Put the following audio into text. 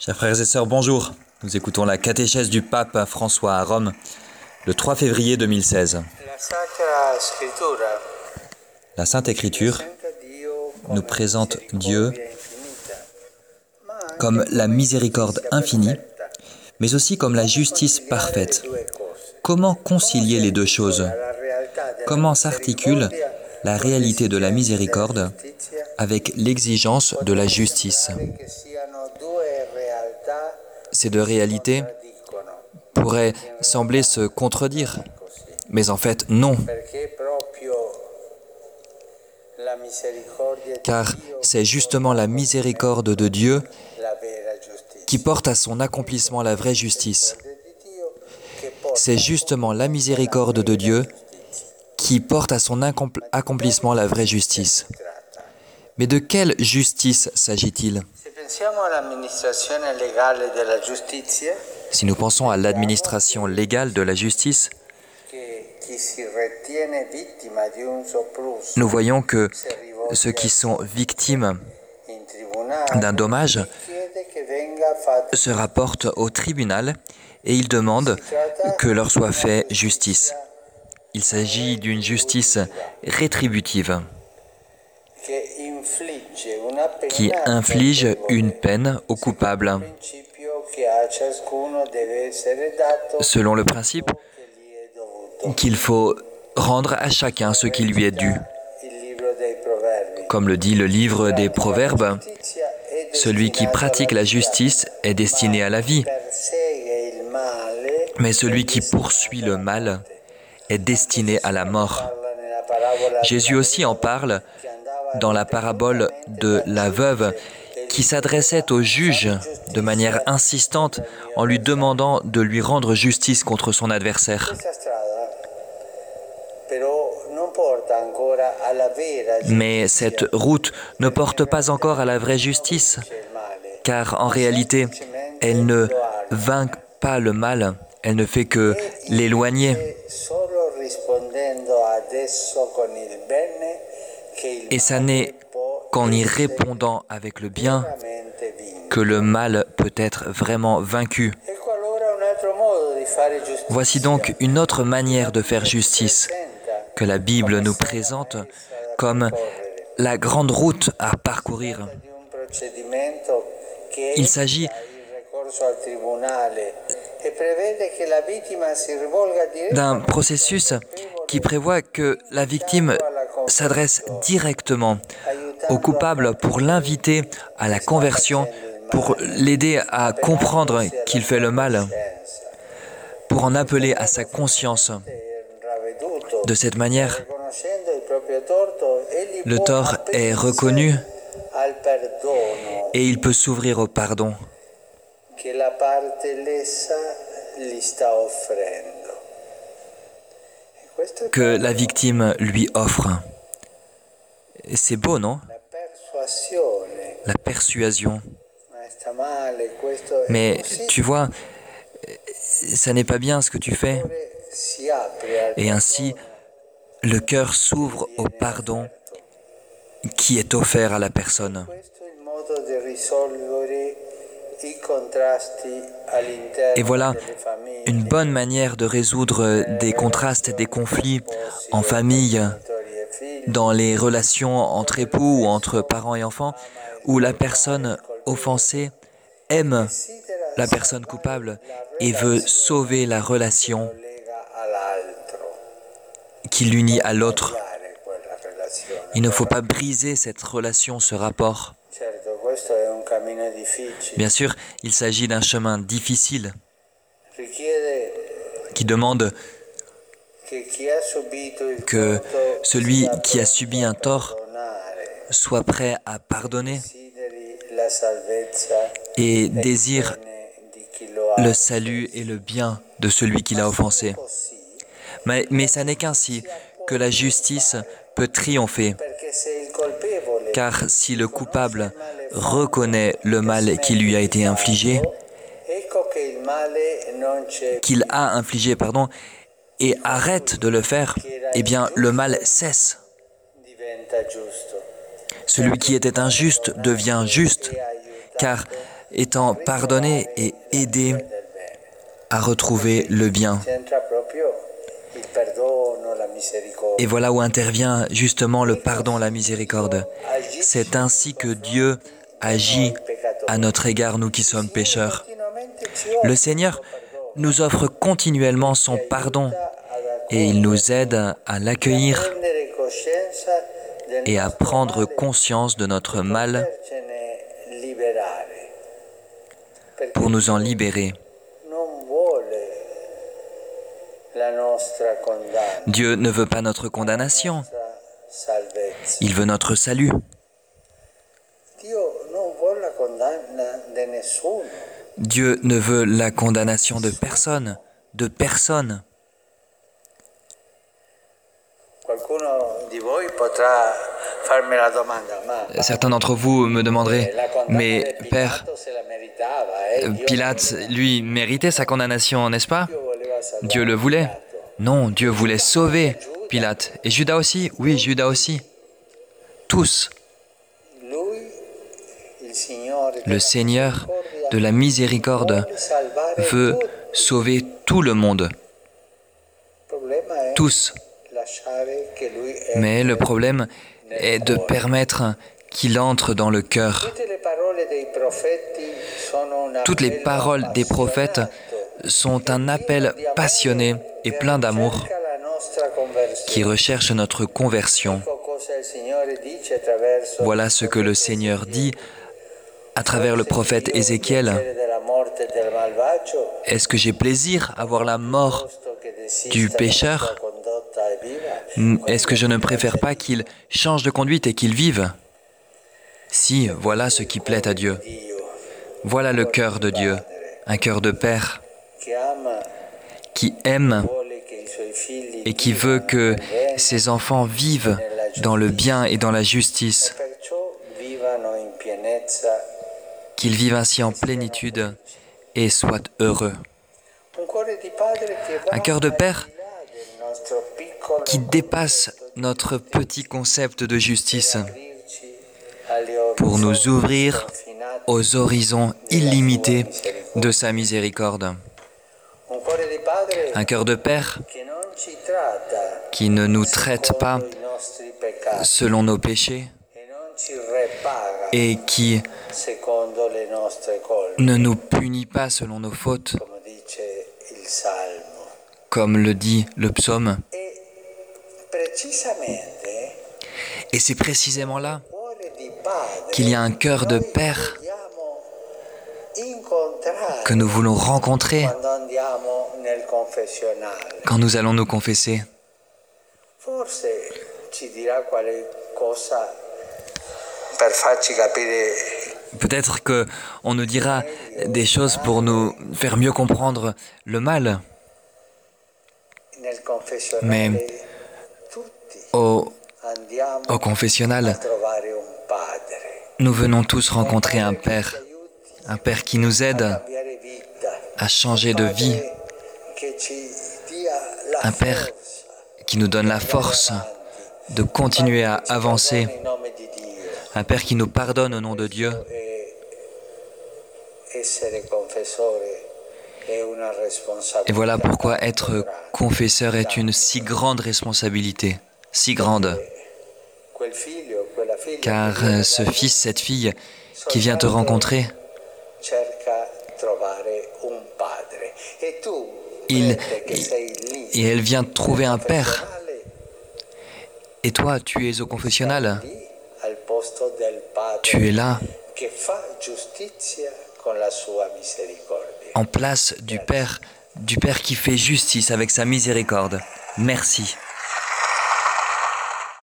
Chers frères et sœurs, bonjour. Nous écoutons la catéchèse du pape François à Rome le 3 février 2016. La Sainte Écriture nous présente Dieu comme la miséricorde infinie, mais aussi comme la justice parfaite. Comment concilier les deux choses? Comment s'articule la réalité de la miséricorde avec l'exigence de la justice? Ces deux réalités pourraient sembler se contredire, mais en fait non. Car c'est justement la miséricorde de Dieu qui porte à son accomplissement la vraie justice. C'est justement la miséricorde de Dieu qui porte à son accomplissement la vraie justice. Mais de quelle justice s'agit-il? Si nous pensons à l'administration légale de la justice, nous voyons que ceux qui sont victimes d'un dommage se rapportent au tribunal et ils demandent que leur soit fait justice. Il s'agit d'une justice rétributive qui inflige une peine au coupable selon le principe qu'il faut rendre à chacun ce qui lui est dû. Comme le dit le livre des Proverbes, celui qui pratique la justice est destiné à la vie, mais celui qui poursuit le mal est destiné à la mort. Jésus aussi en parle dans la parabole de la veuve qui s'adressait au juge de manière insistante en lui demandant de lui rendre justice contre son adversaire. Mais cette route ne porte pas encore à la vraie justice, car en réalité, elle ne vainc pas le mal, elle ne fait que l'éloigner. Et ça n'est qu'en y répondant avec le bien que le mal peut être vraiment vaincu. Voici donc une autre manière de faire justice que la Bible nous présente comme la grande route à parcourir. Il s'agit d'un processus qui prévoit que la victime s'adresse directement au coupable pour l'inviter à la conversion, pour l'aider à comprendre qu'il fait le mal, pour en appeler à sa conscience. De cette manière, le tort est reconnu et il peut s'ouvrir au pardon que la victime lui offre. C'est beau, non? La persuasion. Mais tu vois, ça n'est pas bien ce que tu fais. Et ainsi, le cœur s'ouvre au pardon qui est offert à la personne. Et voilà une bonne manière de résoudre des contrastes et des conflits en famille, dans les relations entre époux ou entre parents et enfants, où la personne offensée aime la personne coupable et veut sauver la relation qui l'unit à l'autre. Il ne faut pas briser cette relation, ce rapport. Bien sûr, il s'agit d'un chemin difficile qui demande que celui qui a subi un tort soit prêt à pardonner et désire le salut et le bien de celui qui l'a offensé. Mais, mais ça n'est qu'ainsi que la justice peut triompher. Car si le coupable reconnaît le mal qui lui a été infligé, qu'il a infligé, pardon, et arrête de le faire, eh bien le mal cesse. Celui qui était injuste devient juste, car étant pardonné et aidé à retrouver le bien. Et voilà où intervient justement le pardon, la miséricorde. C'est ainsi que Dieu agit à notre égard, nous qui sommes pécheurs. Le Seigneur nous offre continuellement son pardon et il nous aide à l'accueillir et à prendre conscience de notre mal pour nous en libérer. Dieu ne veut pas notre condamnation, il veut notre salut. Dieu ne veut la condamnation de personne, de personne. Certains d'entre vous me demanderaient, mais Père, Pilate, lui, méritait sa condamnation, n'est-ce pas? Dieu le voulait. Non, Dieu voulait sauver Pilate. Et Judas aussi? Oui, Judas aussi. Tous. Le Seigneur de la miséricorde veut sauver tout le monde. Tous. Mais le problème est de permettre qu'il entre dans le cœur. Toutes les paroles des prophètes sont un appel passionné et plein d'amour qui recherche notre conversion. Voilà ce que le Seigneur dit à travers le prophète Ézéchiel. Est-ce que j'ai plaisir à voir la mort du pécheur? Est-ce que je ne préfère pas qu'il change de conduite et qu'il vive? Si, voilà ce qui plaît à Dieu. Voilà le cœur de Dieu, un cœur de Père qui aime et qui veut que ses enfants vivent dans le bien et dans la justice, qu'ils vivent ainsi en plénitude et soient heureux. Un cœur de Père qui dépasse notre petit concept de justice pour nous ouvrir aux horizons illimités de sa miséricorde. Un cœur de Père qui ne nous traite pas selon nos péchés et qui ne nous punit pas selon nos fautes, comme le dit le psaume. Et c'est précisément là qu'il y a un cœur de Père que nous voulons rencontrer quand nous allons nous confesser. Peut-être que on nous dira des choses pour nous faire mieux comprendre le mal. Mais au, au confessionnal, nous venons tous rencontrer un Père, un Père qui nous aide à changer de vie, un Père qui nous donne la force de continuer à avancer, un Père qui nous pardonne au nom de Dieu. Et voilà pourquoi être confesseur est une si grande responsabilité, si grande. Car ce fils, cette fille qui vient te rencontrer, il, et elle vient trouver un père. Et toi, tu es au confessionnal. Tu es là, en place du Père, du Père qui fait justice avec sa miséricorde. Merci.